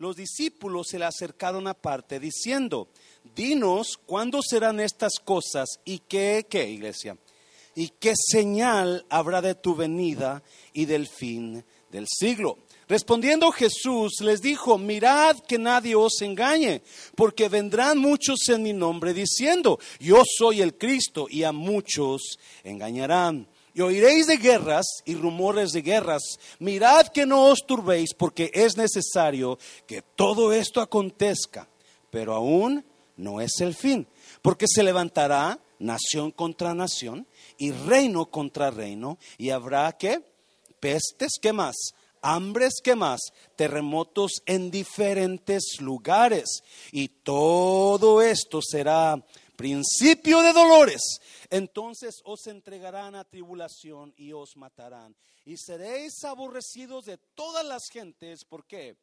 los discípulos se le acercaron aparte diciendo, dinos cuándo serán estas cosas y qué, qué, iglesia, y qué señal habrá de tu venida y del fin del siglo. Respondiendo Jesús les dijo, mirad que nadie os engañe, porque vendrán muchos en mi nombre diciendo, yo soy el Cristo, y a muchos engañarán. Y oiréis de guerras y rumores de guerras. Mirad que no os turbéis, porque es necesario que todo esto acontezca, pero aún no es el fin, porque se levantará nación contra nación y reino contra reino, y habrá que pestes, ¿qué más? hambres que más, terremotos en diferentes lugares. Y todo esto será principio de dolores. Entonces os entregarán a tribulación y os matarán. Y seréis aborrecidos de todas las gentes. ¿Por qué?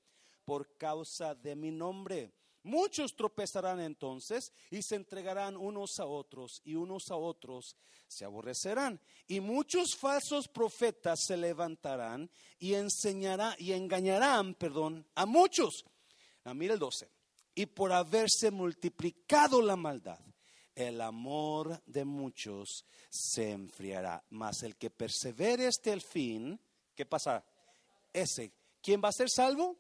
Por causa de mi nombre. Muchos tropezarán entonces y se entregarán unos a otros y unos a otros se aborrecerán. Y muchos falsos profetas se levantarán y enseñarán y engañarán, perdón, a muchos. Ah, mira el 12. Y por haberse multiplicado la maldad, el amor de muchos se enfriará. Mas el que persevere hasta el fin, ¿qué pasa? Ese, ¿quién va a ser salvo?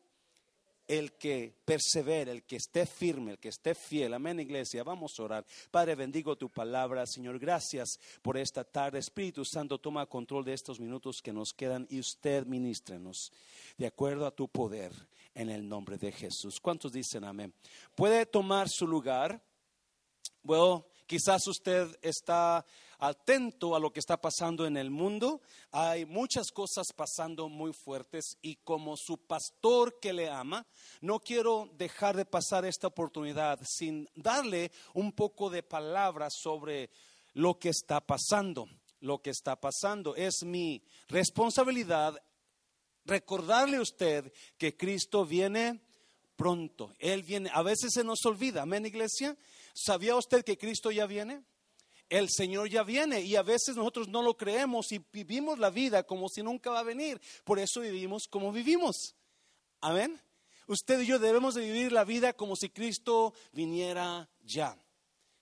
el que persevere, el que esté firme, el que esté fiel. Amén, iglesia. Vamos a orar. Padre, bendigo tu palabra. Señor, gracias por esta tarde. Espíritu Santo, toma control de estos minutos que nos quedan y usted ministrenos de acuerdo a tu poder en el nombre de Jesús. ¿Cuántos dicen amén? Puede tomar su lugar. Bueno, quizás usted está atento a lo que está pasando en el mundo. Hay muchas cosas pasando muy fuertes y como su pastor que le ama, no quiero dejar de pasar esta oportunidad sin darle un poco de palabras sobre lo que está pasando. Lo que está pasando es mi responsabilidad recordarle a usted que Cristo viene pronto. Él viene, a veces se nos olvida, amén iglesia. ¿Sabía usted que Cristo ya viene? el Señor ya viene y a veces nosotros no lo creemos y vivimos la vida como si nunca va a venir. Por eso vivimos como vivimos. Amén. Usted y yo debemos de vivir la vida como si Cristo viniera ya.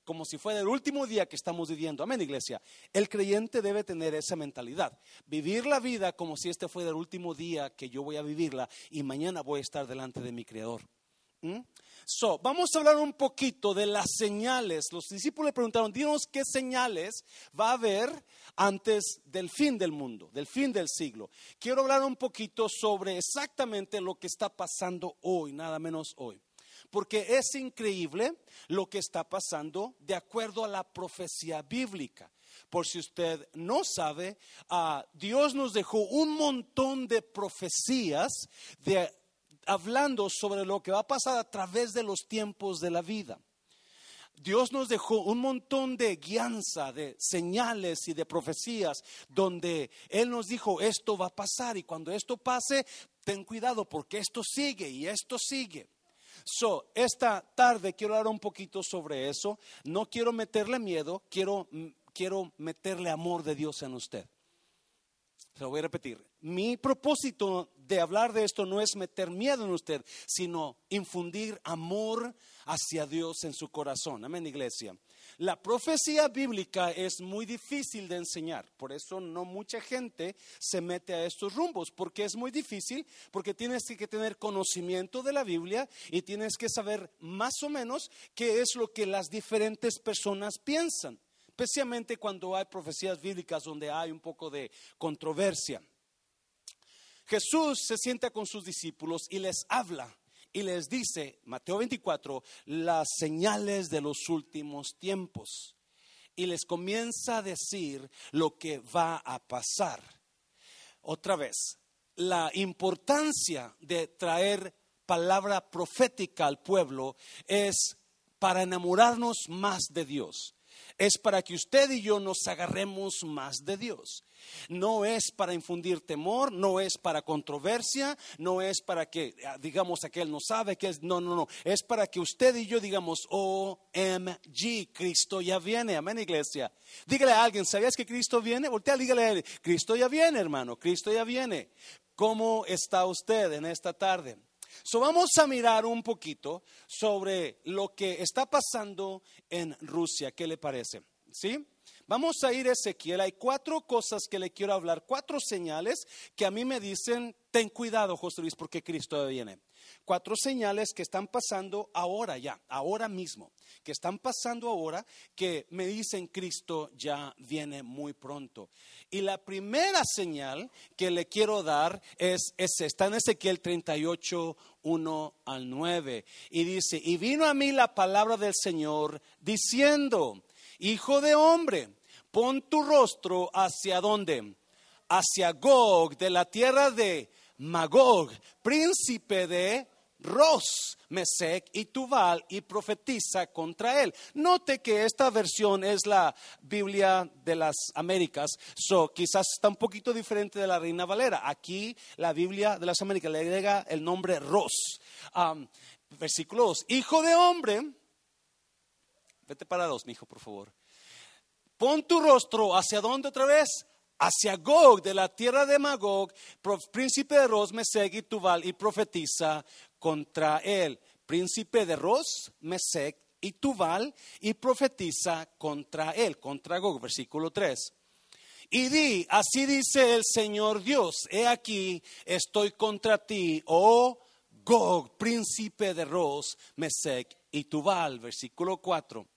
Como si fuera el último día que estamos viviendo. Amén, iglesia. El creyente debe tener esa mentalidad. Vivir la vida como si este fuera el último día que yo voy a vivirla y mañana voy a estar delante de mi Creador. ¿Mm? So, vamos a hablar un poquito de las señales. Los discípulos le preguntaron, dinos qué señales va a haber antes del fin del mundo, del fin del siglo. Quiero hablar un poquito sobre exactamente lo que está pasando hoy, nada menos hoy. Porque es increíble lo que está pasando de acuerdo a la profecía bíblica. Por si usted no sabe, ah, Dios nos dejó un montón de profecías de hablando sobre lo que va a pasar a través de los tiempos de la vida. Dios nos dejó un montón de guianza, de señales y de profecías donde Él nos dijo, esto va a pasar y cuando esto pase, ten cuidado porque esto sigue y esto sigue. So, esta tarde quiero hablar un poquito sobre eso. No quiero meterle miedo, quiero, quiero meterle amor de Dios en usted. Se lo voy a repetir. Mi propósito de hablar de esto no es meter miedo en usted, sino infundir amor hacia Dios en su corazón. Amén, iglesia. La profecía bíblica es muy difícil de enseñar, por eso no mucha gente se mete a estos rumbos, porque es muy difícil, porque tienes que tener conocimiento de la Biblia y tienes que saber más o menos qué es lo que las diferentes personas piensan especialmente cuando hay profecías bíblicas donde hay un poco de controversia. Jesús se sienta con sus discípulos y les habla y les dice, Mateo 24, las señales de los últimos tiempos. Y les comienza a decir lo que va a pasar. Otra vez, la importancia de traer palabra profética al pueblo es para enamorarnos más de Dios es para que usted y yo nos agarremos más de Dios. No es para infundir temor, no es para controversia, no es para que ah, digamos aquel no sabe que es, no, no, no, es para que usted y yo digamos, OMG, Cristo ya viene, amén iglesia. Dígale a alguien, ¿sabías que Cristo viene? Voltea, dígale a él, Cristo ya viene hermano, Cristo ya viene. ¿Cómo está usted en esta tarde? So vamos a mirar un poquito sobre lo que está pasando en Rusia. ¿Qué le parece? ¿Sí? Vamos a ir a Ezequiel. Hay cuatro cosas que le quiero hablar, cuatro señales que a mí me dicen, ten cuidado, José Luis, porque Cristo viene. Cuatro señales que están pasando ahora ya, ahora mismo, que están pasando ahora, que me dicen Cristo ya viene muy pronto. Y la primera señal que le quiero dar es, es está en Ezequiel 38, 1 al 9. Y dice, y vino a mí la palabra del Señor diciendo, Hijo de hombre, pon tu rostro hacia dónde? Hacia Gog, de la tierra de Magog, príncipe de Ros, Mesec y Tubal y profetiza contra él. Note que esta versión es la Biblia de las Américas, so quizás está un poquito diferente de la Reina Valera. Aquí la Biblia de las Américas le agrega el nombre Ros. versículo 2, hijo de hombre, Vete para dos, mi hijo, por favor. Pon tu rostro hacia dónde otra vez? Hacia Gog, de la tierra de Magog, príncipe de Ros, Mesec y Tubal, y profetiza contra él. Príncipe de Ros, Mesec y Tubal, y profetiza contra él, contra Gog, versículo 3. Y di, así dice el Señor Dios, he aquí, estoy contra ti, oh Gog, príncipe de Ros, Mesec y Tubal, versículo 4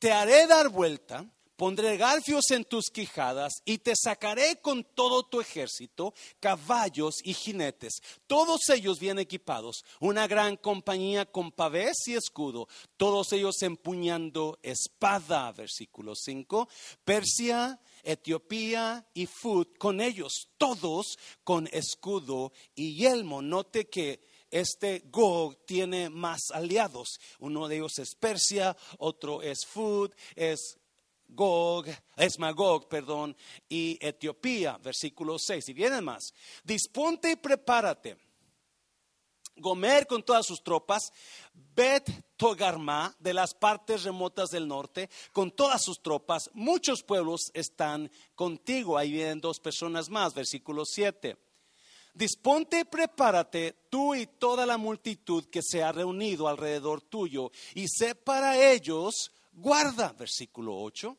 te haré dar vuelta, pondré garfios en tus quijadas y te sacaré con todo tu ejército, caballos y jinetes, todos ellos bien equipados, una gran compañía con pavés y escudo, todos ellos empuñando espada, versículo 5, Persia, Etiopía y Fut con ellos, todos con escudo y yelmo. Note que este Gog tiene más aliados. Uno de ellos es Persia, otro es Fud, es Gog, es Magog, perdón, y Etiopía, versículo 6. Y vienen más. Disponte y prepárate. Gomer con todas sus tropas, Bet Togarma de las partes remotas del norte, con todas sus tropas, muchos pueblos están contigo. Ahí vienen dos personas más, versículo 7. Disponte y prepárate tú y toda la multitud que se ha reunido alrededor tuyo y sé para ellos guarda, versículo 8.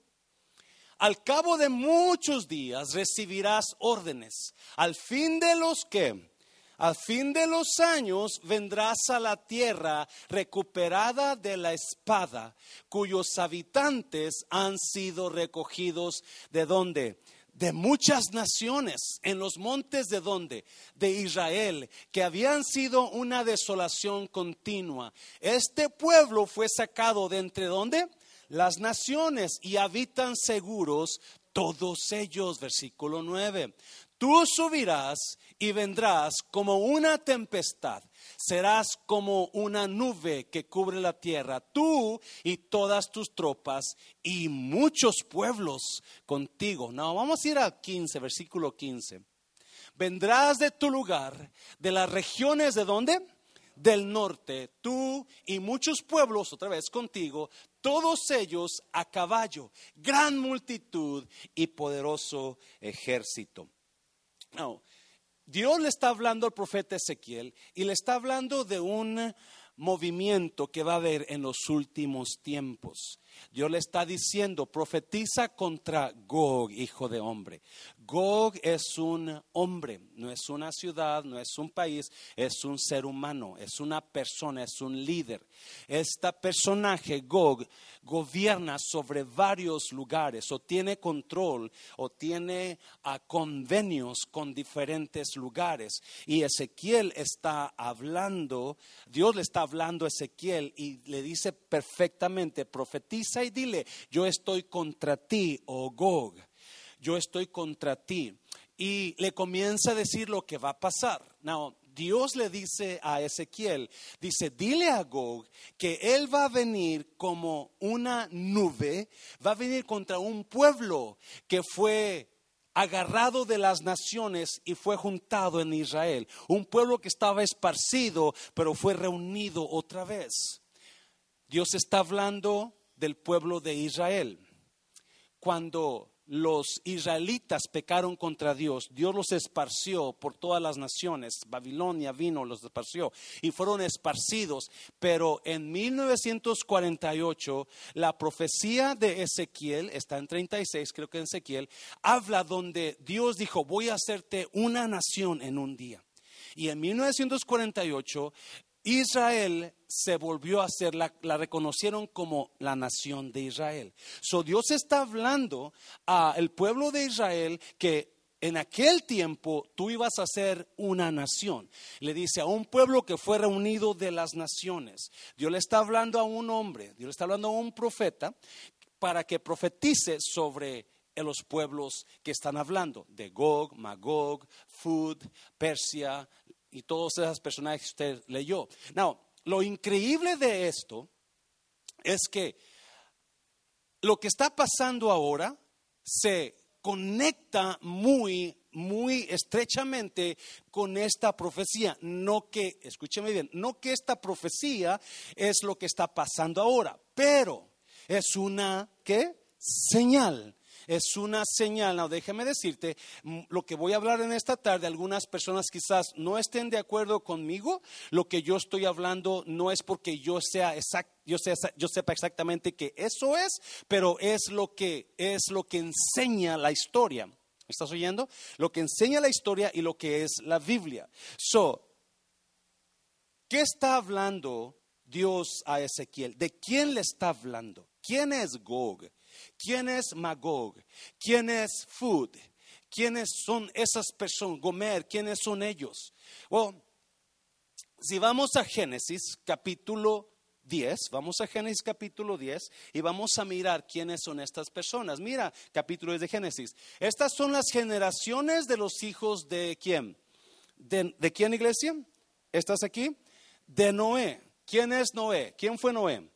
Al cabo de muchos días recibirás órdenes. Al fin de los que, al fin de los años vendrás a la tierra recuperada de la espada, cuyos habitantes han sido recogidos de dónde? De muchas naciones en los montes de donde? De Israel, que habían sido una desolación continua. Este pueblo fue sacado de entre dónde? Las naciones y habitan seguros todos ellos, versículo 9. Tú subirás y vendrás como una tempestad serás como una nube que cubre la tierra, tú y todas tus tropas y muchos pueblos contigo. No, vamos a ir al 15, versículo 15. Vendrás de tu lugar, de las regiones de dónde? Del norte, tú y muchos pueblos otra vez contigo, todos ellos a caballo, gran multitud y poderoso ejército. No, Dios le está hablando al profeta Ezequiel y le está hablando de un movimiento que va a haber en los últimos tiempos. Dios le está diciendo, profetiza contra Gog, hijo de hombre. Gog es un hombre, no es una ciudad, no es un país, es un ser humano, es una persona, es un líder. Este personaje, Gog, gobierna sobre varios lugares o tiene control o tiene ah, convenios con diferentes lugares. Y Ezequiel está hablando, Dios le está hablando a Ezequiel y le dice perfectamente, profetiza dile, yo estoy contra ti, oh Gog yo estoy contra ti. Y le comienza a decir lo que va a pasar. Now, Dios le dice a Ezequiel, dice, dile a Gog que él va a venir como una nube, va a venir contra un pueblo que fue agarrado de las naciones y fue juntado en Israel. Un pueblo que estaba esparcido, pero fue reunido otra vez. Dios está hablando del pueblo de Israel. Cuando los israelitas pecaron contra Dios, Dios los esparció por todas las naciones. Babilonia vino, los esparció y fueron esparcidos. Pero en 1948, la profecía de Ezequiel, está en 36, creo que en Ezequiel, habla donde Dios dijo, voy a hacerte una nación en un día. Y en 1948 Israel se volvió a ser, la, reconocieron como la nación de Israel. So Dios está hablando al pueblo de Israel que en aquel tiempo tú ibas a ser una nación. Le dice a un pueblo que fue reunido de las naciones. Dios le está hablando a un hombre, Dios le está hablando a un profeta para que profetice sobre los pueblos que están hablando, de Gog, Magog, Fud, Persia, y todos esos personajes que usted leyó. Now, lo increíble de esto es que lo que está pasando ahora se conecta muy, muy estrechamente con esta profecía. No que, escúcheme bien, no que esta profecía es lo que está pasando ahora, pero es una, ¿qué? Señal es una señal. No, déjeme decirte, lo que voy a hablar en esta tarde, algunas personas quizás no estén de acuerdo conmigo. Lo que yo estoy hablando no es porque yo sea yo, yo sepa exactamente que eso es, pero es lo que es lo que enseña la historia. ¿Me estás oyendo? Lo que enseña la historia y lo que es la Biblia. So, ¿qué está hablando Dios a Ezequiel? ¿De quién le está hablando? ¿Quién es Gog? ¿Quién es Magog? ¿Quién es Food? ¿Quiénes son esas personas? Gomer, ¿quiénes son ellos? Bueno, si vamos a Génesis capítulo 10, vamos a Génesis capítulo 10 y vamos a mirar quiénes son estas personas. Mira, capítulo 10 de Génesis. Estas son las generaciones de los hijos de quién? ¿De, de quién iglesia? ¿Estás aquí? De Noé. ¿Quién es Noé? ¿Quién fue Noé?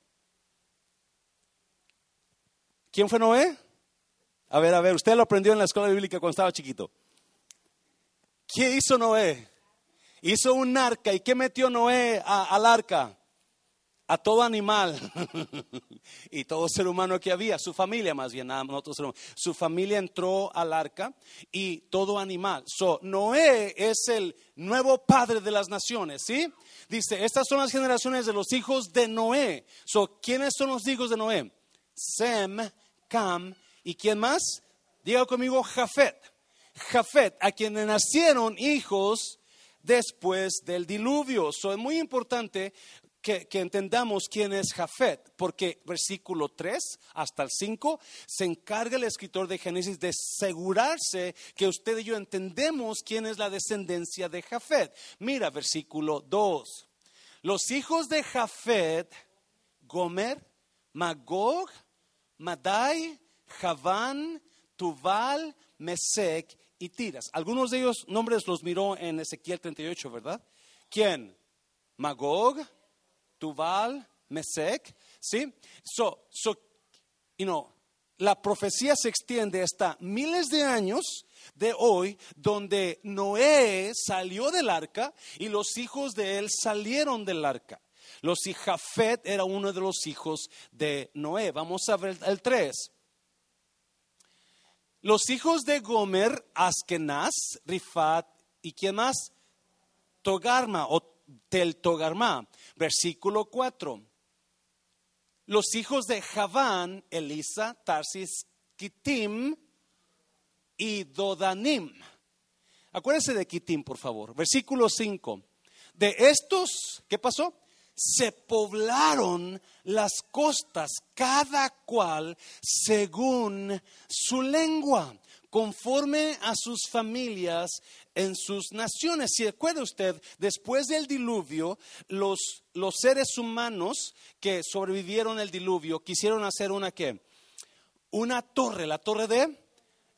¿Quién fue Noé? A ver, a ver, usted lo aprendió en la escuela bíblica cuando estaba chiquito. ¿Qué hizo Noé? Hizo un arca. ¿Y qué metió Noé al arca? A todo animal y todo ser humano que había, su familia más bien, nada, todo Su familia entró al arca y todo animal. So, Noé es el nuevo padre de las naciones, ¿sí? Dice, estas son las generaciones de los hijos de Noé. So, ¿quiénes son los hijos de Noé? Sem, Cam y quién más? Diga conmigo Jafet. Jafet, a quienes nacieron hijos después del diluvio. So, es muy importante que, que, entendamos quién es Jafet, porque versículo 3 hasta el 5 se encarga el escritor de Génesis de asegurarse que usted y yo entendemos quién es la descendencia de Jafet. Mira versículo 2. Los hijos de Jafet, Gomer, Magog, Madai, Javán, Tuval, Mesec y Tiras. Algunos de ellos nombres los miró en Ezequiel 38, ¿verdad? ¿Quién? Magog, Tuval, Mesec, ¿sí? So, so, you la profecía se extiende hasta miles de años de hoy, donde Noé salió del arca y los hijos de él salieron del arca. Los Jafet era uno de los hijos de Noé. Vamos a ver el 3. Los hijos de Gomer, Askenaz, Rifat y quién más? Togarma o Tel Togarma. Versículo 4. Los hijos de Javán, Elisa, Tarsis, Kitim y Dodanim. Acuérdense de Kitim, por favor. Versículo 5. De estos, ¿qué pasó? Se poblaron las costas, cada cual según su lengua, conforme a sus familias en sus naciones. Si recuerda usted, después del diluvio, los, los seres humanos que sobrevivieron el diluvio quisieron hacer una qué? Una torre, la torre de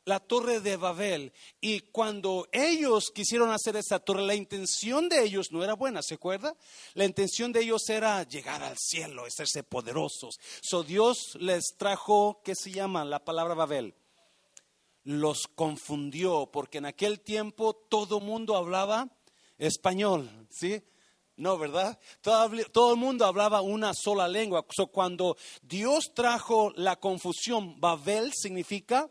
la torre de Babel. Y cuando ellos quisieron hacer esa torre, la intención de ellos no era buena, ¿se acuerda? La intención de ellos era llegar al cielo, hacerse poderosos. So Dios les trajo, ¿qué se llama la palabra Babel? Los confundió, porque en aquel tiempo todo mundo hablaba español, ¿sí? No, ¿verdad? Todo, todo, el mundo hablaba una sola lengua. So, cuando Dios trajo la confusión, Babel significa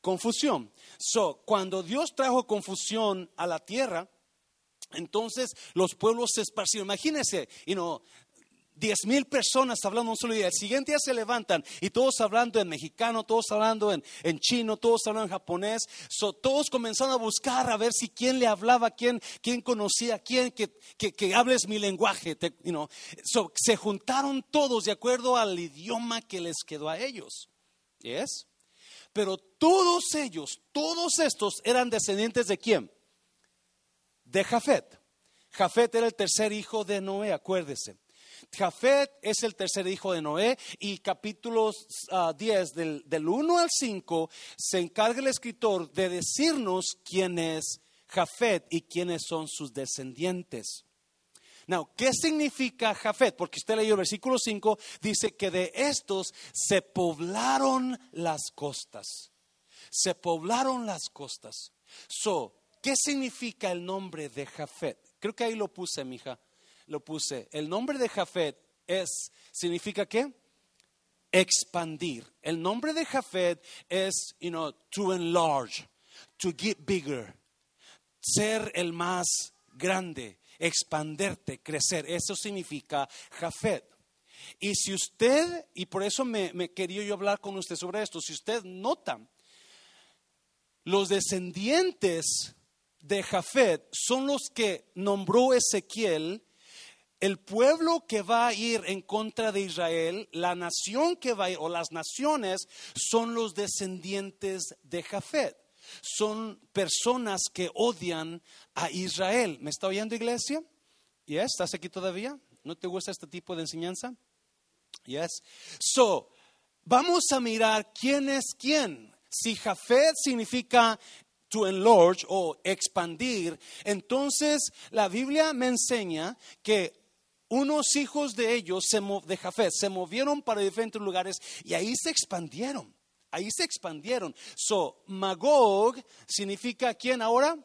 confusión. So, cuando Dios trajo confusión a la tierra, entonces los pueblos se esparcieron. Imagínense, you know, diez mil personas hablando un solo día. El siguiente día se levantan y todos hablando en mexicano, todos hablando en, chino, todos hablando en japonés. So, todos comenzaron a buscar a ver si quién le hablaba, quién, quién conocía, quién que, que, hables mi lenguaje. so, se juntaron todos de acuerdo al idioma que les quedó a ellos. ¿Es? Pero todos ellos, todos estos eran descendientes de quién? De Jafet. Jafet era el tercer hijo de Noé, acuérdese. Jafet es el tercer hijo de Noé y capítulos 10 ah, del, 1 al 5 se encarga el escritor de decirnos quién es Jafet y quiénes son sus descendientes. Now, ¿qué significa Jafet? Porque usted leyó el versículo 5, dice que de estos se poblaron las costas. Se poblaron las costas. So, ¿qué significa el nombre de Jafet? Creo que ahí lo puse, mija lo puse. El nombre de Jafet es, significa qué? Expandir. El nombre de Jafet es, you know, to enlarge, to get bigger, ser el más grande, expanderte, crecer. Eso significa Jafet. Y si usted, y por eso me, me quería yo hablar con usted sobre esto, si usted nota, los descendientes de Jafet son los que nombró Ezequiel el pueblo que va a ir en contra de Israel, la nación que va a ir, o las naciones, son los descendientes de Jafet. Son personas que odian a Israel. ¿Me está oyendo, iglesia? ¿Yes? ¿Estás aquí todavía? ¿No te gusta este tipo de enseñanza? Yes. So, vamos a mirar quién es quién. Si Jafet significa to enlarge o expandir, entonces la Biblia me enseña que unos hijos de ellos, de Jafet, se movieron para diferentes lugares y ahí se expandieron. Ahí se expandieron. So, Magog significa quién ahora?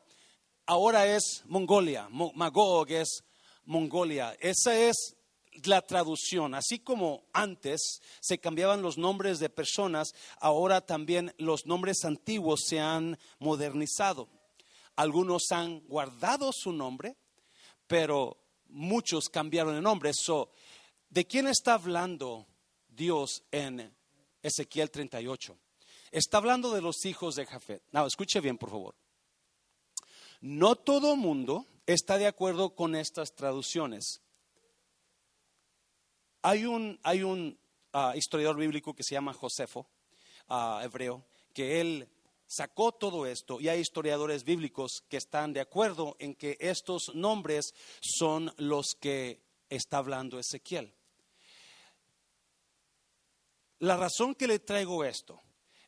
Ahora es Mongolia. Magog es Mongolia. Esa es la traducción. Así como antes se cambiaban los nombres de personas, ahora también los nombres antiguos se han modernizado. Algunos han guardado su nombre, pero muchos cambiaron el nombre. ¿De quién está hablando Dios en Ezequiel 38? Está hablando de los hijos de Jafet. No, escuche bien, por favor. No todo mundo está de acuerdo con estas traducciones. Hay un, hay un ah, historiador bíblico que se llama Josefo, ah, hebreo, que él sacó todo esto y hay historiadores bíblicos que están de acuerdo en que estos nombres son los que está hablando Ezequiel. La razón que le traigo esto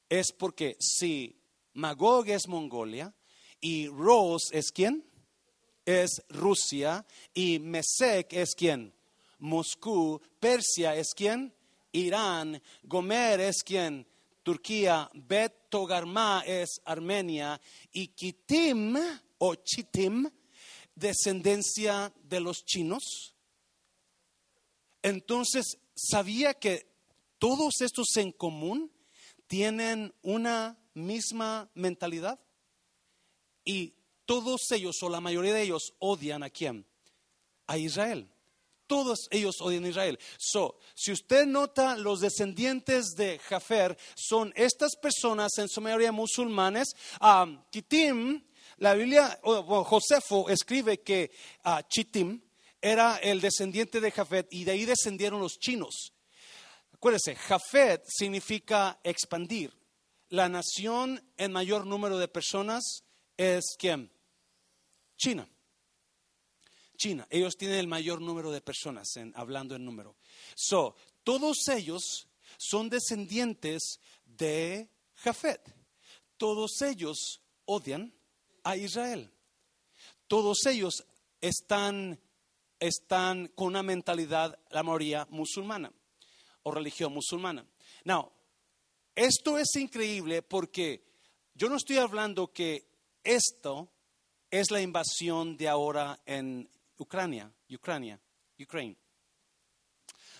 es porque si Magog es Mongolia y Ros es quién? Es Rusia y Mesec es quién? Moscú, Persia es quién? Irán, Gomer es quién? Turquía, Bet Togarma es Armenia y Kitim o Chitim, descendencia de los chinos. Entonces, ¿sabía que todos estos en común tienen una misma mentalidad? Y todos ellos, o la mayoría de ellos, odian a quién? A Israel. Todos ellos odian a Israel. So, si usted nota, los descendientes de Jafer son estas personas, en su mayoría musulmanes. Kitim, la Biblia, Josefo escribe que uh, Chitim era el descendiente de Jafet y de ahí descendieron los chinos. Acuérdese, Jafet significa expandir. La nación en mayor número de personas es quién? China. China. Ellos tienen el mayor número de personas, en, hablando en número. So, todos ellos son descendientes de Jafet. Todos ellos odian a Israel. Todos ellos están, están con una mentalidad, la mayoría musulmana o religión musulmana. Now, esto es increíble porque yo no estoy hablando que esto es la invasión de ahora en Ucrania, Ucrania, Ukraine.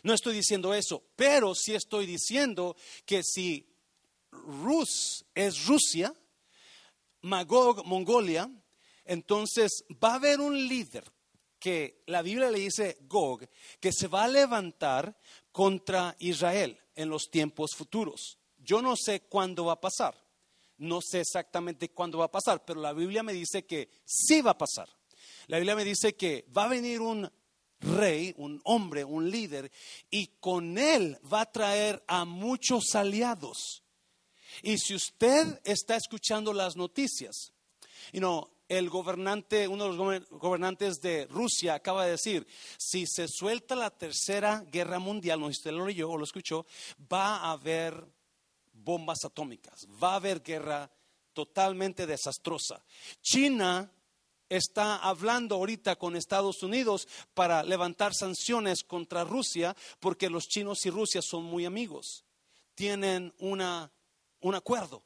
No estoy diciendo eso, pero sí estoy diciendo que si Rus es Rusia, Magog, Mongolia, entonces va a haber un líder que la Biblia le dice Gog, que se va a levantar contra Israel en los tiempos futuros. Yo no sé cuándo va a pasar, no sé exactamente cuándo va a pasar, pero la Biblia me dice que sí va a pasar. La Biblia me dice que va a venir un rey, un hombre, un líder, y con él va a traer a muchos aliados. Y si usted está escuchando las noticias, you know, el gobernante, uno de los gobernantes de Rusia acaba de decir, si se suelta la tercera guerra mundial, no sé si usted lo leyó o lo escuchó, va a haber bombas atómicas, va a haber guerra totalmente desastrosa. China está hablando ahorita con Estados Unidos para levantar sanciones contra Rusia porque los chinos y Rusia son muy amigos. Tienen una, un acuerdo.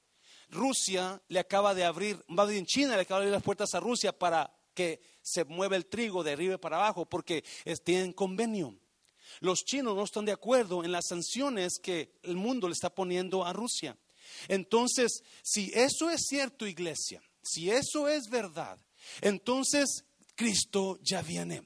Rusia le acaba de abrir, más bien China le acaba de abrir las puertas a Rusia para que se mueva el trigo de arriba para abajo porque tienen convenio. Los chinos no están de acuerdo en las sanciones que el mundo le está poniendo a Rusia. Entonces, si eso es cierto, iglesia, si eso es verdad, entonces Cristo ya viene.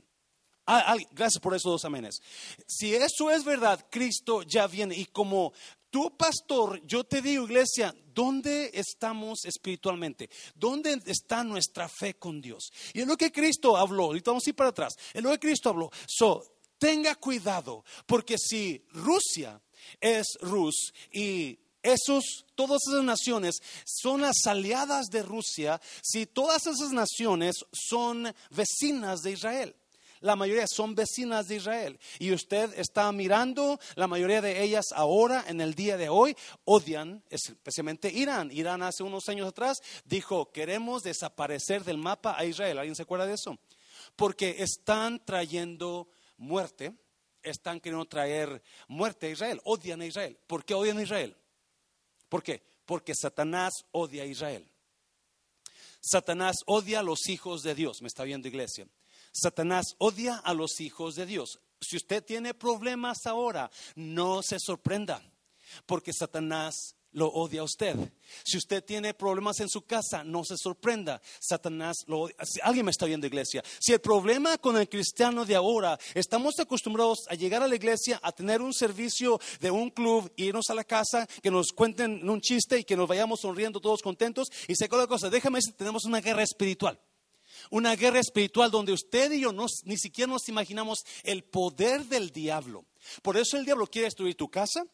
Ah, gracias por esos dos amenes. Si eso es verdad, Cristo ya viene. Y como tú, pastor, yo te digo, iglesia, ¿dónde estamos espiritualmente? ¿Dónde está nuestra fe con Dios? Y es lo que Cristo habló. Ahorita vamos a para atrás. Es lo que Cristo habló. So, tenga cuidado, porque si Rusia es Rus y esos, todas esas naciones son las aliadas de Rusia, si todas esas naciones son vecinas de Israel. La mayoría son vecinas de Israel. Y usted está mirando, la mayoría de ellas ahora, en el día de hoy, odian especialmente Irán. Irán hace unos años atrás dijo, queremos desaparecer del mapa a Israel. ¿Alguien se acuerda de eso? Porque están trayendo muerte, están queriendo traer muerte a Israel, odian a Israel. ¿Por qué odian a Israel? ¿Por qué? Porque Satanás odia a Israel. Satanás odia a los hijos de Dios. ¿Me está viendo iglesia? Satanás odia a los hijos de Dios. Si usted tiene problemas ahora, no se sorprenda, porque Satanás lo odia a usted. Si usted tiene problemas en su casa, no se sorprenda. Satanás lo odia. alguien me está viendo, iglesia. Si el problema con el cristiano de ahora, estamos acostumbrados a llegar a la iglesia, a tener un servicio de un club, irnos a la casa, que nos cuenten un chiste y que nos vayamos sonriendo todos contentos. Y se la cosa, déjame decir, tenemos una guerra espiritual. Una guerra espiritual donde usted y yo ni siquiera nos imaginamos el poder del diablo. Por eso el diablo quiere destruir tu casa,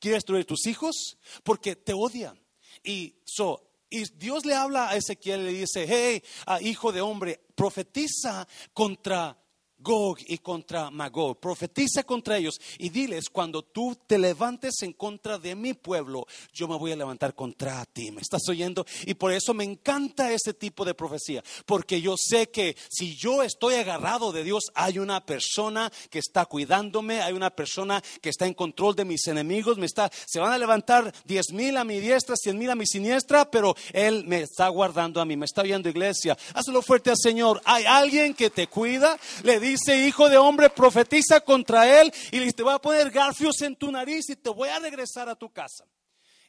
quiere destruir tus hijos porque te odia. Y, so, y Dios le habla a Ezequiel y le dice, hey, hijo de hombre, profetiza contra Gog y contra Magog. Profetiza contra ellos y diles, cuando tú te levantes en contra de mi pueblo, yo me voy a levantar contra ti. ¿Me estás oyendo? Y por eso me encanta ese tipo de profecía, porque yo sé que si yo estoy agarrado de Dios, hay una persona que está cuidándome, hay una persona que está en control de mis enemigos, me está, se van a levantar diez mil a mi diestra, cien mil a mi siniestra, pero Él me está guardando a mí. Me está viendo iglesia. Hazlo fuerte al Señor. Hay alguien que te cuida, le dice dice, hijo de hombre, profetiza contra él y te voy a poner garfios en tu nariz y te voy a regresar a tu casa.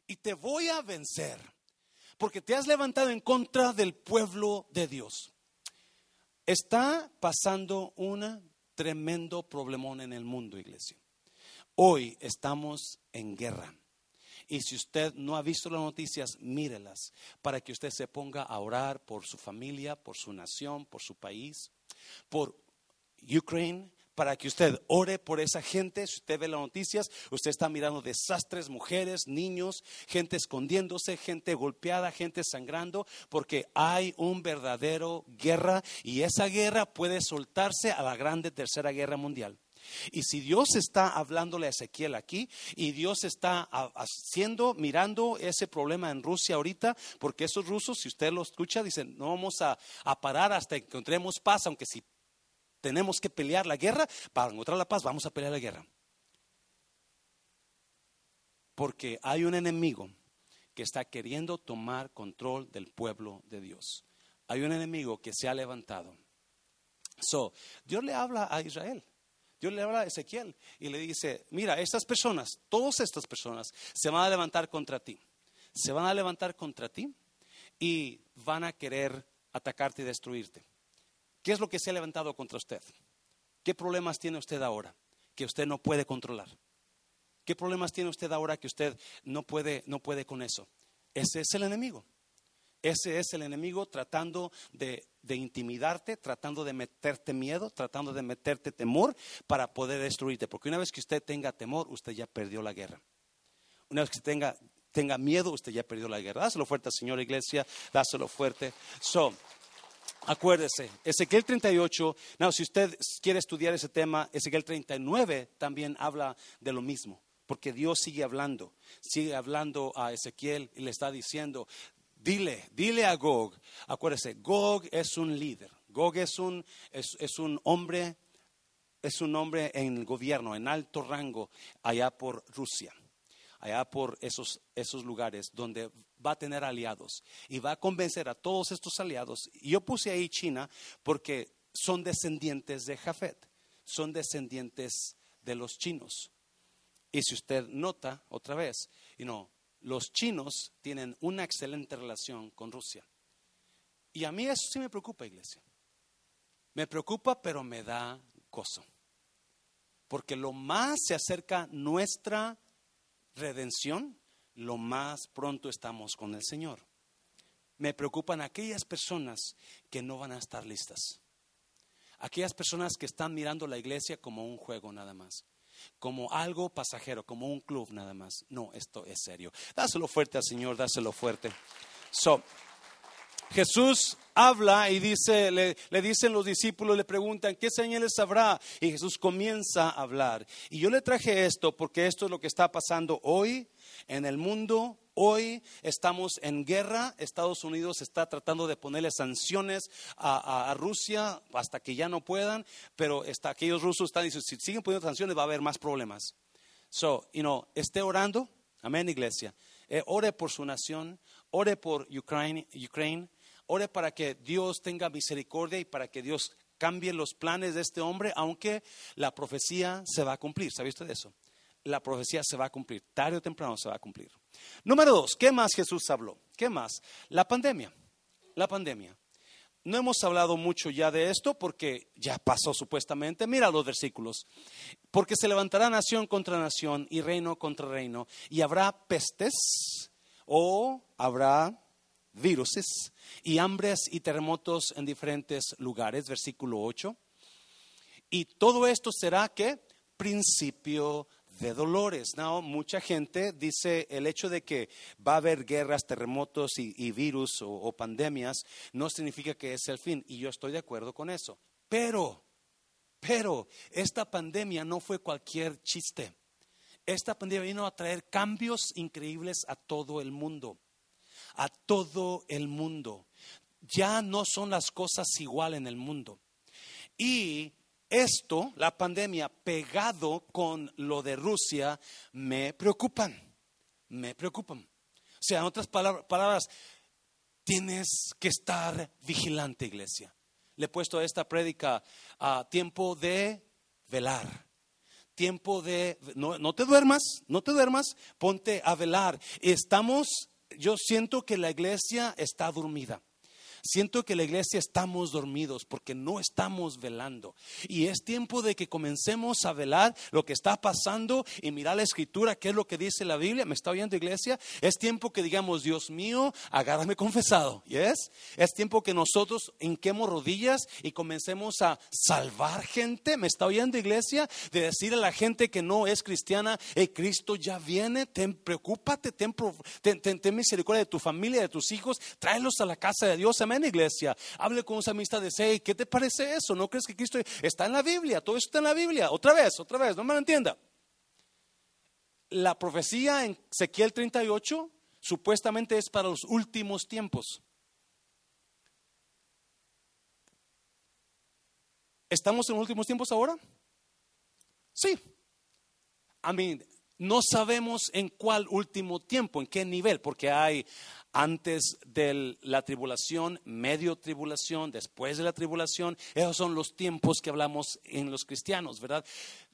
Y te voy a vencer, porque te has levantado en contra del pueblo de Dios. Está pasando un tremendo problemón en el mundo, iglesia. Hoy estamos en guerra. Y si usted no ha visto las noticias, mírelas para que usted se ponga a orar por su familia, por su nación, por su país, por Ukraine, para que usted ore por esa gente. Si usted ve las noticias, usted está mirando desastres, mujeres, niños, gente escondiéndose, gente golpeada, gente sangrando, porque hay un verdadero guerra y esa guerra puede soltarse a la grande tercera guerra mundial. Y si Dios está hablándole a Ezequiel aquí y Dios está haciendo, mirando ese problema en Rusia ahorita, porque esos rusos, si usted lo escucha, dicen, no vamos a, a parar hasta que encontremos paz, aunque si tenemos que pelear la guerra, para encontrar la paz vamos a pelear la guerra. Porque hay un enemigo que está queriendo tomar control del pueblo de Dios. Hay un enemigo que se ha levantado. So, Dios le habla a Israel. Dios le habla a Ezequiel y le dice, mira, estas personas, todas estas personas se van a levantar contra ti. se van a levantar contra ti y van a querer atacarte y destruirte. ¿Qué es lo que se ha levantado contra usted? ¿Qué problemas tiene usted ahora que usted no puede controlar? ¿Qué problemas tiene usted ahora que usted no puede, no puede con eso? Ese es el enemigo. Ese es el enemigo tratando de, de, intimidarte, tratando de meterte miedo, tratando de meterte temor para poder destruirte. Porque una vez que usted tenga temor, usted ya perdió la guerra. Una vez que tenga, tenga miedo, usted ya perdió la guerra. Dáselo fuerte, Señor Iglesia, dáselo fuerte. So, acuérdese, Ezequiel 38, no, si usted quiere estudiar ese tema, Ezequiel 39 también habla de lo mismo porque Dios sigue hablando, sigue hablando a Ezequiel y le está diciendo, Dile, dile a Gog, acuérdese, Gog es un líder, Gog es un, es, un hombre, es un hombre en el gobierno, en alto rango, allá por Rusia, allá por esos, esos lugares donde va a tener aliados y va a convencer a todos estos aliados. Y yo puse ahí China porque son descendientes de Jafet, son descendientes de los chinos. Y si usted nota otra vez, y no, los chinos tienen una excelente relación con Rusia. Y a mí eso sí me preocupa, iglesia. Me preocupa, pero me da gozo. Porque lo más se acerca nuestra redención, lo más pronto estamos con el Señor. Me preocupan aquellas personas que no van a estar listas. Aquellas personas que están mirando la iglesia como un juego nada más como algo pasajero, como un club nada más. No, esto es serio. Dáselo fuerte al Señor, dáselo fuerte. So, Jesús habla y dice, le, le, dicen los discípulos, le preguntan, ¿qué señales habrá? Y Jesús comienza a hablar. Y yo le traje esto porque esto es lo que está pasando hoy en el mundo Hoy estamos en guerra, Estados Unidos está tratando de ponerle sanciones a, Rusia hasta que ya no puedan, pero está, aquellos rusos están diciendo, si siguen poniendo sanciones va a haber más problemas. So, you know, esté orando, amén iglesia, eh, ore por su nación, ore por Ukraine, Ukraine, ore para que Dios tenga misericordia y para que Dios cambie los planes de este hombre, aunque la profecía se va a cumplir. ¿Sabe usted eso? La profecía se va a cumplir, tarde o temprano se va a cumplir. Número dos, ¿qué más Jesús habló? ¿Qué más? La pandemia, la pandemia. No hemos hablado mucho ya de esto porque ya pasó supuestamente. Mira los versículos. Porque se levantará nación contra nación y reino contra reino y habrá pestes o habrá viruses y hambres y terremotos en diferentes lugares. Versículo 8. Y todo esto será que principio de dolores. No, mucha gente dice el hecho de que va a haber guerras, terremotos y, virus o, pandemias no significa que es el fin. Y yo estoy de acuerdo con eso. Pero, pero, esta pandemia no fue cualquier chiste. Esta pandemia vino a traer cambios increíbles a todo el mundo. A todo el mundo. Ya no son las cosas igual en el mundo. Y esto, la pandemia, pegado con lo de Rusia, me preocupan, me preocupan. O sea, en otras palabras, tienes que estar vigilante, iglesia. Le he puesto esta prédica a tiempo de velar. Tiempo de, no, no te duermas, no te duermas, ponte a velar. Estamos, yo siento que la iglesia está dormida. Siento que la iglesia estamos dormidos porque no estamos velando. Y es tiempo de que comencemos a velar lo que está pasando y mirar la escritura, qué es lo que dice la Biblia. ¿Me está oyendo iglesia? Es tiempo que digamos, Dios mío, agárrame confesado. ¿Yes? Es tiempo que nosotros hinquemos rodillas y comencemos a salvar gente. ¿Me está oyendo iglesia? De decir a la gente que no es cristiana, hey, Cristo ya viene, ten, preocúpate, ten, ten, misericordia de tu familia, de tus hijos, tráelos a la casa de Dios. Amén en iglesia, hable con sus amistades, hey, ¿qué te parece eso? ¿No crees que Cristo está en la Biblia? Todo eso está en la Biblia. Otra vez, otra vez, no me lo entienda. La profecía en Ezequiel 38 supuestamente es para los últimos tiempos. ¿Estamos en los últimos tiempos ahora? Sí. I mean, no sabemos en cuál último tiempo, en qué nivel, porque hay antes de la tribulación, medio tribulación, después de la tribulación. Esos son los tiempos que hablamos en los cristianos, ¿verdad?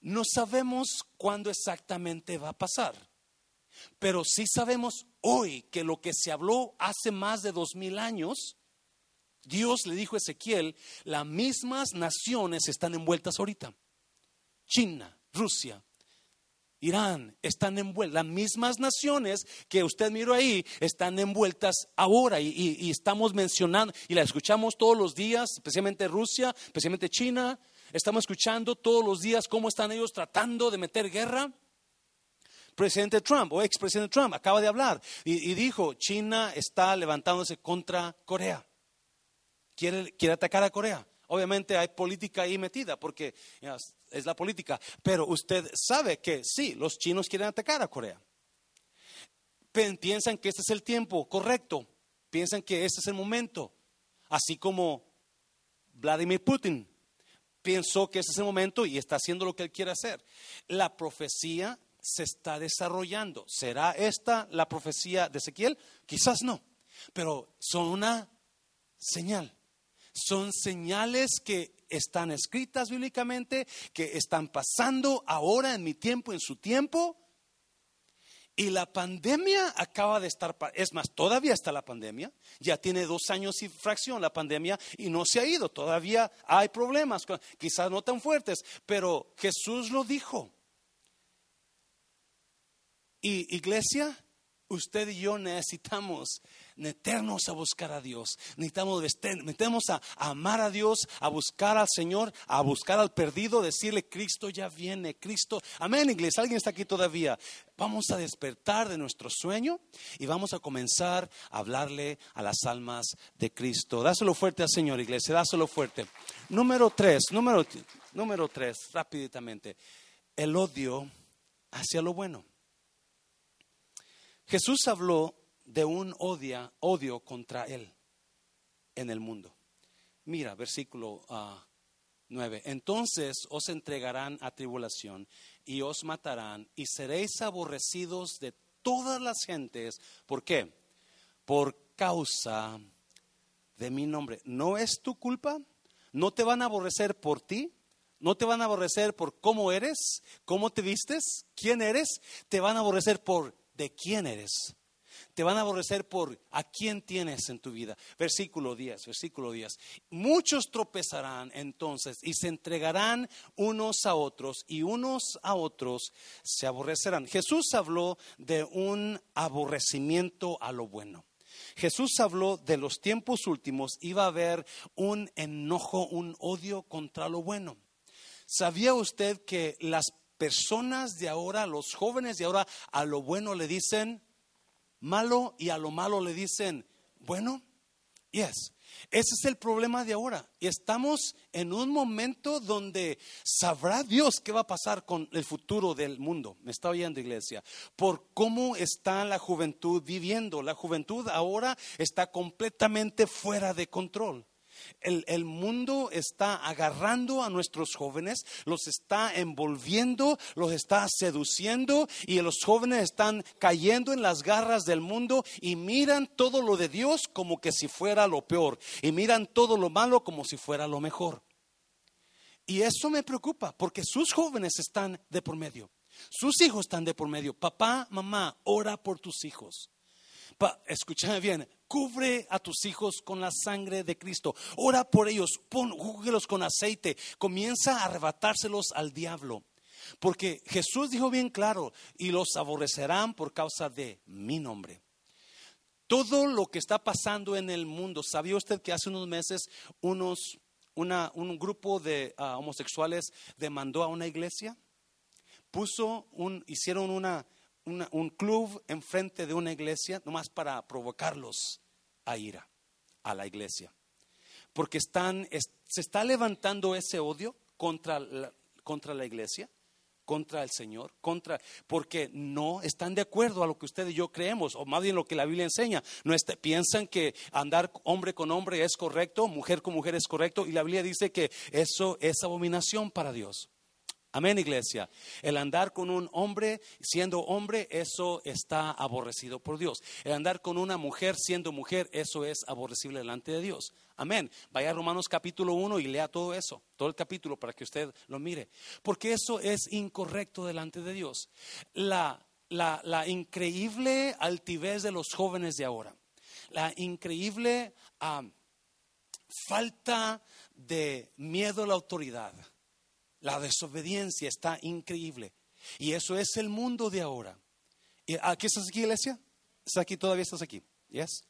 No sabemos cuándo exactamente va a pasar. Pero sí sabemos hoy que lo que se habló hace más de dos mil años, Dios le dijo a Ezequiel, las mismas naciones están envueltas ahorita. China, Rusia, Irán, están envueltas. Las mismas naciones que usted miró ahí están envueltas ahora y, estamos mencionando y la escuchamos todos los días, especialmente Rusia, especialmente China. Estamos escuchando todos los días cómo están ellos tratando de meter guerra. Presidente Trump o expresidente Trump acaba de hablar y, dijo, China está levantándose contra Corea. Quiere, quiere atacar a Corea. Obviamente hay política ahí metida porque es la política, pero usted sabe que sí, los chinos quieren atacar a Corea. Piensan que este es el tiempo correcto, piensan que este es el momento, así como Vladimir Putin pensó que este es el momento y está haciendo lo que él quiere hacer. La profecía se está desarrollando. ¿Será esta la profecía de Ezequiel? Quizás no, pero son una señal. Son señales que están escritas bíblicamente, que están pasando ahora en mi tiempo, en su tiempo. Y la pandemia acaba de estar, es más, todavía está la pandemia, ya tiene dos años y fracción la pandemia y no se ha ido, todavía hay problemas, quizás no tan fuertes, pero Jesús lo dijo. Y iglesia, usted y yo necesitamos meternos a buscar a Dios. Necesitamos metemos a, amar a Dios, a buscar al Señor, a buscar al perdido, decirle, Cristo ya viene, Cristo. Amén, iglesia. ¿Alguien está aquí todavía? Vamos a despertar de nuestro sueño y vamos a comenzar a hablarle a las almas de Cristo. Dáselo fuerte al Señor, iglesia, dáselo fuerte. Número tres, número, número tres, rápidamente. El odio hacia lo bueno. Jesús habló de un odia, odio contra él en el mundo. Mira, versículo 9. Ah, Entonces os entregarán a tribulación y os matarán y seréis aborrecidos de todas las gentes. ¿Por qué? Por causa de mi nombre. ¿No es tu culpa? ¿No te van a aborrecer por ti? ¿No te van a aborrecer por cómo eres? ¿Cómo te vistes? ¿Quién eres? Te van a aborrecer por de quién eres. Te van a aborrecer por a quién tienes en tu vida. Versículo 10, versículo 10. Muchos tropezarán entonces y se entregarán unos a otros y unos a otros se aborrecerán. Jesús habló de un aborrecimiento a lo bueno. Jesús habló de los tiempos últimos, iba a haber un enojo, un odio contra lo bueno. ¿Sabía usted que las personas de ahora, los jóvenes de ahora, a lo bueno le dicen malo y a lo malo le dicen bueno? Yes. Ese es el problema de ahora. Estamos en un momento donde sabrá Dios qué va a pasar con el futuro del mundo. Me está oyendo, iglesia. Por cómo está la juventud viviendo. La juventud ahora está completamente fuera de control. El, mundo está agarrando a nuestros jóvenes, los está envolviendo, los está seduciendo y los jóvenes están cayendo en las garras del mundo y miran todo lo de Dios como que si fuera lo peor y miran todo lo malo como si fuera lo mejor. Y eso me preocupa porque sus jóvenes están de por medio. Sus hijos están de por medio. Papá, mamá, ora por tus hijos. escúchame bien, Cubre a tus hijos con la sangre de Cristo. Ora por ellos, pon, con aceite. Comienza a arrebatárselos al diablo. Porque Jesús dijo bien claro, y los aborrecerán por causa de mi nombre. Todo lo que está pasando en el mundo, ¿sabía usted que hace unos meses unos, un grupo de ah, homosexuales demandó a una iglesia? Puso un, hicieron una, un club enfrente de una iglesia, nomás para provocarlos a ira a la iglesia. Porque están, se está levantando ese odio contra la, contra la iglesia, contra el Señor, contra, porque no están de acuerdo a lo que usted y yo creemos, o más bien lo que la Biblia enseña. No piensan que andar hombre con hombre es correcto, mujer con mujer es correcto, y la Biblia dice que eso es abominación para Dios. Amén, iglesia. El andar con un hombre siendo hombre, eso está aborrecido por Dios. El andar con una mujer siendo mujer, eso es aborrecible delante de Dios. Amén. Vaya a Romanos capítulo 1 y lea todo eso, todo el capítulo para que usted lo mire. Porque eso es incorrecto delante de Dios. La la, la increíble altivez de los jóvenes de ahora, la increíble ah, falta de miedo a la autoridad, la desobediencia está increíble. Y eso es el mundo de ahora. ¿Aquí estás aquí, iglesia? ¿Estás aquí? ¿Todavía estás aquí? ¿Yes?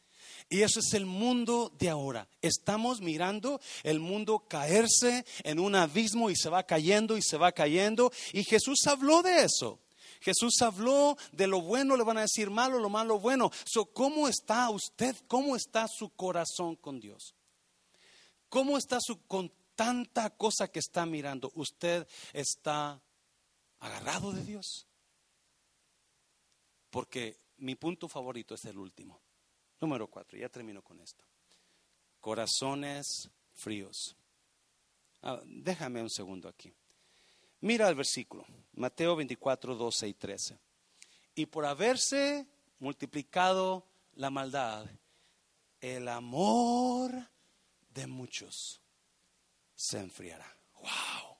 Y eso es el mundo de ahora. Estamos mirando el mundo caerse en un abismo y se va cayendo y se va cayendo. Y Jesús habló de eso. Jesús habló de lo bueno, le van a decir malo, lo malo, bueno. ¿Cómo está usted? ¿Cómo está su corazón con Dios? ¿Cómo está su, con tanta cosa que está mirando? ¿Usted está agarrado de Dios? Porque mi punto favorito es el último. Número cuatro, ya termino con esto. Corazones fríos. Ah, déjame un segundo aquí. Mira el versículo, Mateo 24, 12 y 13. Y por haberse multiplicado la maldad, el amor de muchos se enfriará. ¡Wow!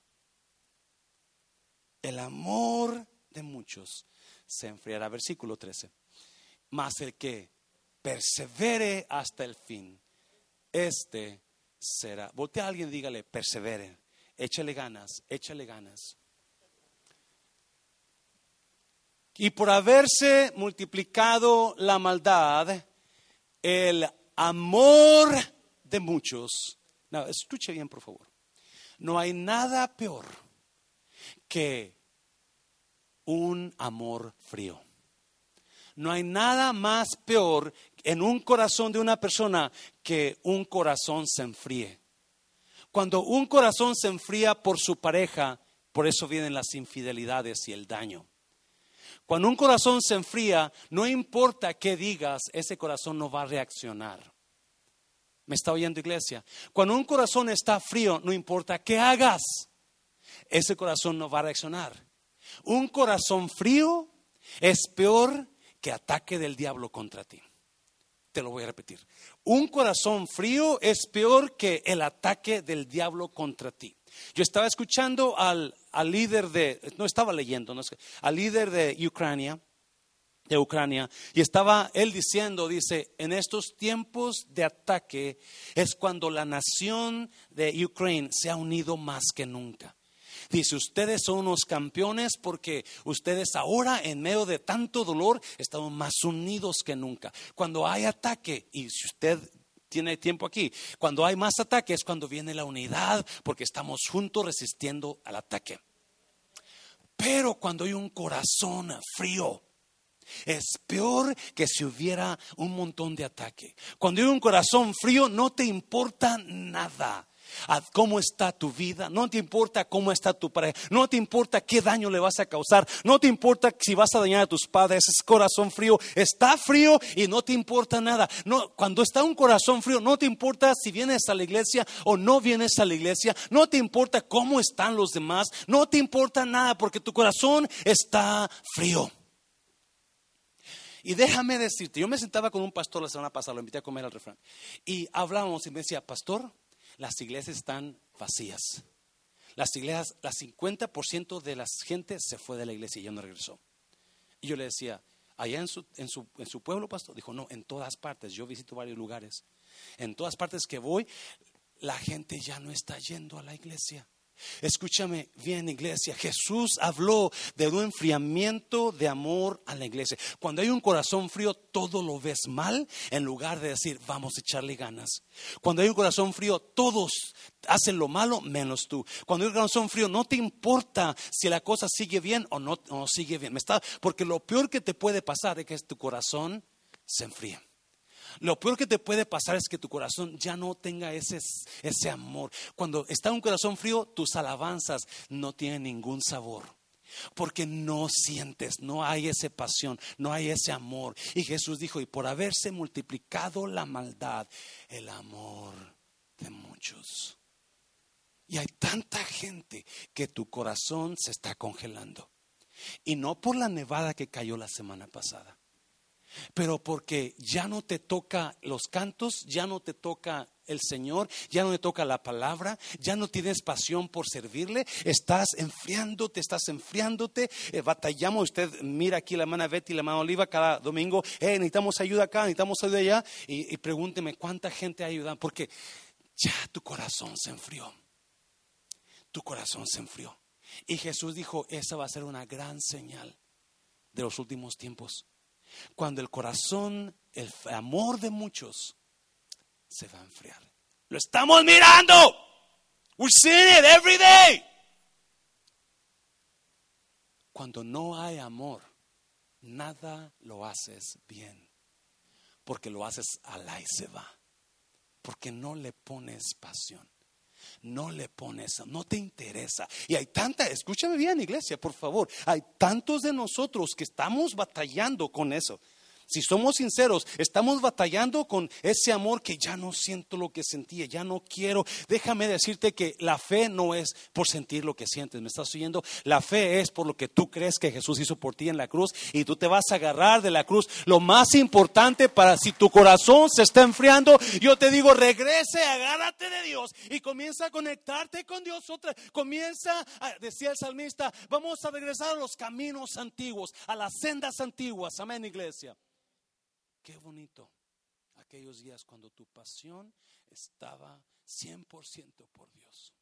El amor de muchos se enfriará. Versículo 13. Mas el que persevere hasta el fin, este será. Voltea a alguien dígale, persevere, échale ganas, échale ganas. Y por haberse multiplicado la maldad, el amor de muchos. No, escuche bien, por favor. No hay nada peor que un amor frío. No hay nada más peor en un corazón de una persona que un corazón se enfríe. Cuando un corazón se enfría por su pareja, por eso vienen las infidelidades y el daño. Cuando un corazón se enfría, no importa qué digas, ese corazón no va a reaccionar. ¿Me está oyendo iglesia? Cuando un corazón está frío, no importa qué hagas, ese corazón no va a reaccionar. Un corazón frío es peor que ataque del diablo contra ti. Te lo voy a repetir. Un corazón frío es peor que el ataque del diablo contra ti. Yo estaba escuchando al, líder de, no estaba leyendo, no, al líder de Ucrania, Ucrania, y estaba él diciendo, dice, en estos tiempos de ataque es cuando la nación de Ucrania se ha unido más que nunca. Dice, ustedes son unos campeones porque ustedes ahora en medio de tanto dolor estamos más unidos que nunca. Cuando hay ataque, y si usted tiene tiempo aquí, cuando hay más ataque es cuando viene la unidad porque estamos juntos resistiendo al ataque. Pero cuando hay un corazón frío, es peor que si hubiera un montón de ataque. Cuando hay un corazón frío, no te importa nada. Cómo está tu vida, no te importa cómo está tu pareja, no te importa qué daño le vas a causar, no te importa si vas a dañar a tus padres, ese corazón frío. Está frío y no te importa nada. No, cuando está un corazón frío, no te importa si vienes a la iglesia o no vienes a la iglesia, no te importa cómo están los demás, no te importa nada porque tu corazón está frío. Y déjame decirte, yo me sentaba con un pastor la semana pasada, lo invité a comer al refrán, y hablábamos y me decía, pastor, las iglesias están vacías. Las iglesias, la 50% de la gente se fue de la iglesia y ya no regresó. Y yo le decía, allá en su, en su, en su pueblo, pastor, dijo, no, en todas partes, yo visito varios lugares. En todas partes que voy, la gente ya no está yendo a la iglesia. Escúchame bien, iglesia. Jesús habló de un enfriamiento de amor a la iglesia. Cuando hay un corazón frío, todo lo ves mal en lugar de decir, vamos a echarle ganas. Cuando hay un corazón frío, todos hacen lo malo menos tú. Cuando hay un corazón frío, no te importa si la cosa sigue bien o no, no sigue bien. Porque lo peor que te puede pasar es que tu corazón se enfríe. Lo peor que te puede pasar es que tu corazón ya no tenga ese, ese amor. Cuando está un corazón frío, tus alabanzas no tienen ningún sabor. Porque no sientes, no hay esa pasión, no hay ese amor. Y Jesús dijo, y por haberse multiplicado la maldad, el amor de muchos. Y hay tanta gente que tu corazón se está congelando. Y no por la nevada que cayó la semana pasada pero porque ya no te toca los cantos, ya no te toca el Señor, ya no te toca la palabra, ya no tienes pasión por servirle, estás enfriándote, estás enfriándote, eh, batallamos, usted mira aquí la mano Betty la mano Oliva cada domingo, eh, necesitamos ayuda acá, necesitamos ayuda allá, y, y pregúnteme cuánta gente ayuda, porque ya tu corazón se enfrió, tu corazón se enfrió. Y Jesús dijo, esa va a ser una gran señal de los últimos tiempos cuando el corazón, el amor de muchos se va a enfriar. Lo estamos mirando. We're seeing it every day. Cuando no hay amor, nada lo haces bien. Porque lo haces al y se va. Porque no le pones pasión no le pones, no te interesa. Y hay tanta, escúchame bien iglesia, por favor, hay tantos de nosotros que estamos batallando con eso. Si somos sinceros, estamos batallando con ese amor que ya no siento lo que sentía, ya no quiero. Déjame decirte que la fe no es por sentir lo que sientes, ¿me estás oyendo? La fe es por lo que tú crees que Jesús hizo por ti en la cruz y tú te vas a agarrar de la cruz. Lo más importante para si tu corazón se está enfriando, yo te digo, regrese, agárrate de Dios y comienza a conectarte con Dios otra. Comienza, decía el salmista, vamos a regresar a los caminos antiguos, a las sendas antiguas. Amén, iglesia. Qué bonito aquellos días cuando tu pasión estaba 100% por Dios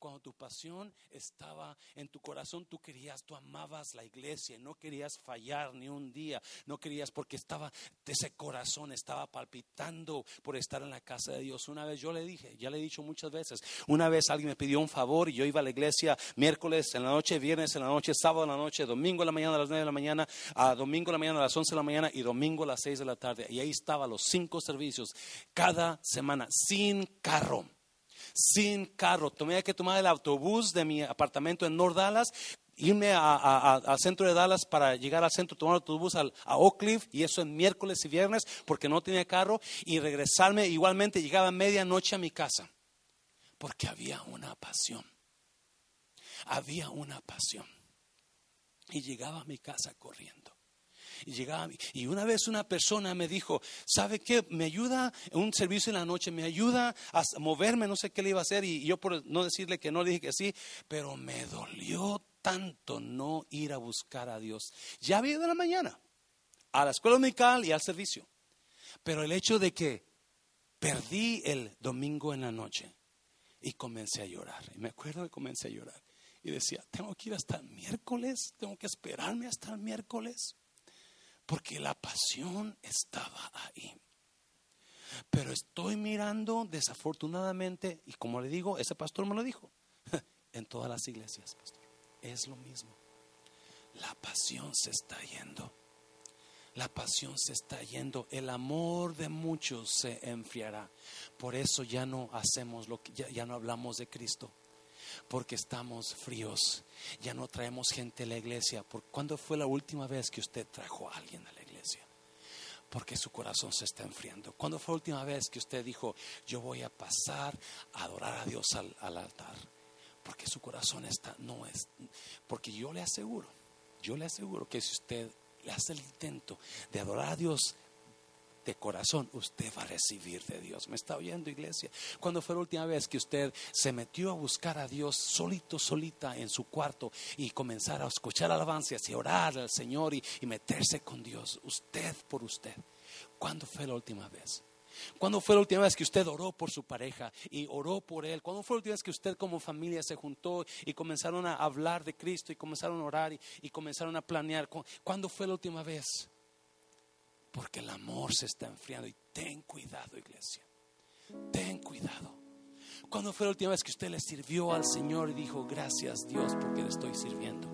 cuando tu pasión estaba en tu corazón, tú querías, tú amabas la iglesia, no querías fallar ni un día, no querías porque estaba, ese corazón estaba palpitando por estar en la casa de Dios. Una vez yo le dije, ya le he dicho muchas veces, una vez alguien me pidió un favor y yo iba a la iglesia miércoles en la noche, viernes en la noche, sábado en la noche, domingo en la mañana a las 9 de la mañana, a domingo en la mañana a las 11 de la mañana y domingo a las 6 de la tarde. Y ahí estaba los cinco servicios cada semana sin carro sin carro. Tomé que tomar el autobús de mi apartamento en North Dallas irme al centro de Dallas para llegar al centro, tomar autobús a Oak Cliff, y eso en miércoles y viernes, porque no tenía carro, y regresarme igualmente, llegaba a medianoche a mi casa, porque había una pasión, había una pasión, y llegaba a mi casa corriendo. Y llegaba, y una vez una persona me dijo, ¿sabe qué? Me ayuda en un servicio en la noche, me ayuda a moverme, no sé qué le iba a hacer. Y yo por no decirle que no, le dije que sí, pero me dolió tanto no ir a buscar a Dios. Ya había ido en la mañana, a la escuela dominical y al servicio. Pero el hecho de que perdí el domingo en la noche y comencé a llorar. Y me acuerdo que comencé a llorar. Y decía, tengo que ir hasta el miércoles, tengo que esperarme hasta el miércoles porque la pasión estaba ahí. Pero estoy mirando desafortunadamente, y como le digo, ese pastor me lo dijo, en todas las iglesias, pastor, es lo mismo. La pasión se está yendo. La pasión se está yendo, el amor de muchos se enfriará. Por eso ya no hacemos lo que ya no hablamos de Cristo porque estamos fríos. Ya no traemos gente a la iglesia. ¿Por cuándo fue la última vez que usted trajo a alguien a la iglesia? Porque su corazón se está enfriando. ¿Cuándo fue la última vez que usted dijo, yo voy a pasar a adorar a Dios al, al altar? Porque su corazón está, no es, porque yo le aseguro, yo le aseguro que si usted le hace el intento de adorar a Dios de corazón, usted va a recibir de Dios. ¿Me está oyendo, iglesia? ¿Cuándo fue la última vez que usted se metió a buscar a Dios solito, solita en su cuarto y comenzar a escuchar alabanzas y orar al Señor y, y meterse con Dios? Usted por usted. ¿Cuándo fue la última vez? ¿Cuándo fue la última vez que usted oró por su pareja y oró por él? ¿Cuándo fue la última vez que usted como familia se juntó y comenzaron a hablar de Cristo y comenzaron a orar y, y comenzaron a planear? ¿Cuándo fue la última vez? Porque el amor se está enfriando. Y ten cuidado, iglesia. Ten cuidado. ¿Cuándo fue la última vez que usted le sirvió al Señor y dijo, gracias Dios porque le estoy sirviendo?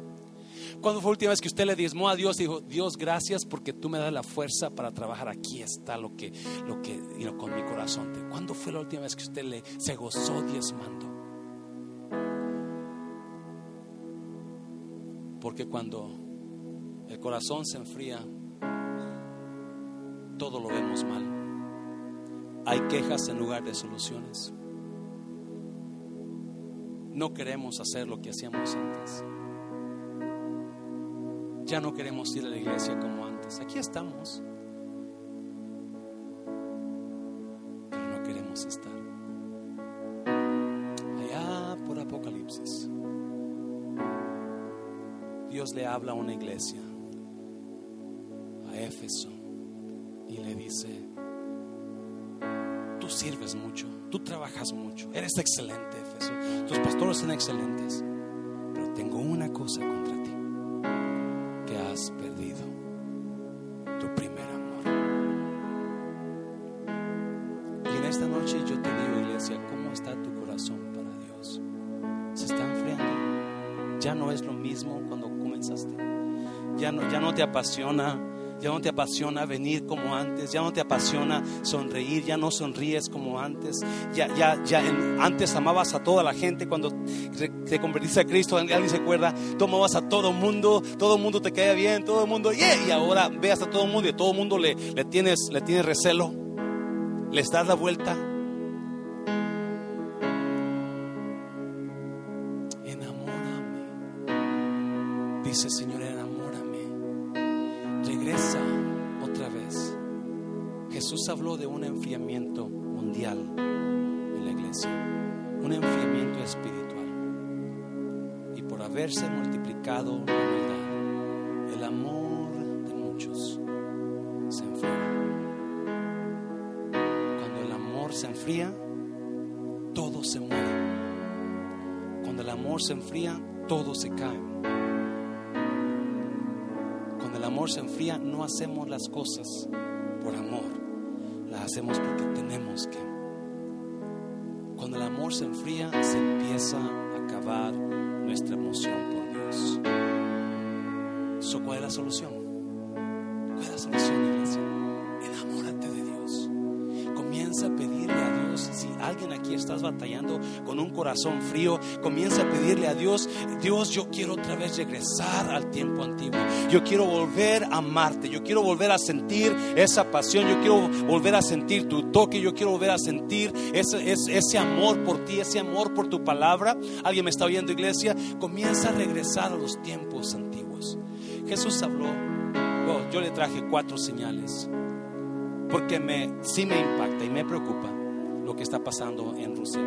¿Cuándo fue la última vez que usted le diezmó a Dios y dijo, Dios, gracias porque tú me das la fuerza para trabajar? Aquí está lo que, lo que, con mi corazón. ¿Cuándo fue la última vez que usted le, se gozó diezmando? Porque cuando el corazón se enfría, todo lo vemos mal. Hay quejas en lugar de soluciones. No queremos hacer lo que hacíamos antes. Ya no queremos ir a la iglesia como antes. Aquí estamos. Pero no queremos estar. Allá por Apocalipsis. Dios le habla a una iglesia. A Éfeso dice, tú sirves mucho, tú trabajas mucho, eres excelente, Éfeso, tus pastores son excelentes, pero tengo una cosa contra ti, que has perdido tu primer amor. Y en esta noche yo te digo, iglesia, ¿cómo está tu corazón para Dios? ¿Se está enfriando? Ya no es lo mismo cuando comenzaste. Ya no, ya no te apasiona, ya no te apasiona venir como antes, ya no te apasiona sonreír, ya no sonríes como antes. Ya, ya, ya antes amabas a toda la gente cuando te convertiste a Cristo, alguien se acuerda, tú amabas a todo mundo, todo mundo te caía bien, todo mundo, y ahora veas a todo mundo y a todo mundo le, le, tienes, le tienes recelo, les das la vuelta. Enamórame, dice Señor, Habló de un enfriamiento mundial en la iglesia, un enfriamiento espiritual por haberse multiplicado la maldad, el amor de muchos se enfría. Cuando el amor se enfría, todo se muere. Cuando el amor se enfría, todo se cae. Cuando el amor se enfría, no hacemos las cosas por amor, hacemos porque tenemos que. Cuando el amor se enfría, se empieza a acabar nuestra emoción por Dios. ¿Cuál es la solución? Estás batallando con un corazón frío, comienza a pedirle a Dios, Dios, yo quiero otra vez regresar al tiempo antiguo. Yo quiero volver a amarte. Yo quiero volver a sentir esa pasión. Yo quiero volver a sentir tu toque. Yo quiero volver a sentir ese, ese, amor por ti, ese amor por tu palabra. ¿Alguien me está oyendo, iglesia? Comienza a regresar a los tiempos antiguos. Jesús habló. Yo le traje cuatro señales. Porque me, sí me impacta y me preocupa lo que está pasando en Rusia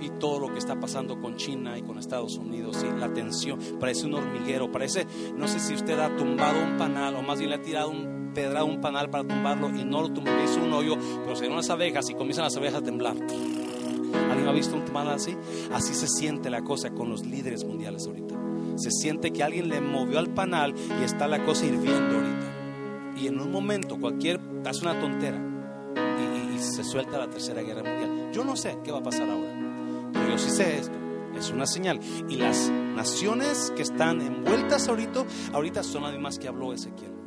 y todo lo que está pasando con China y con Estados Unidos y la tensión, parece un hormiguero, parece, no sé si usted ha tumbado un panal o más bien le ha tirado un pedrado un panal para tumbarlo y no lo tumbó, hizo un hoyo, pero se unas abejas y comienzan las abejas a temblar. ¿Alguien ha visto un panal así? Así se siente la cosa con los líderes mundiales ahorita. Se siente que alguien le movió al panal y está la cosa hirviendo ahorita. Y en un momento cualquier hace una tontera se suelta la tercera guerra mundial. Yo no sé qué va a pasar ahora. Pero yo sí sé esto, es una señal. Y las naciones que están envueltas ahorita, ahorita son las mismas que habló Ezequiel.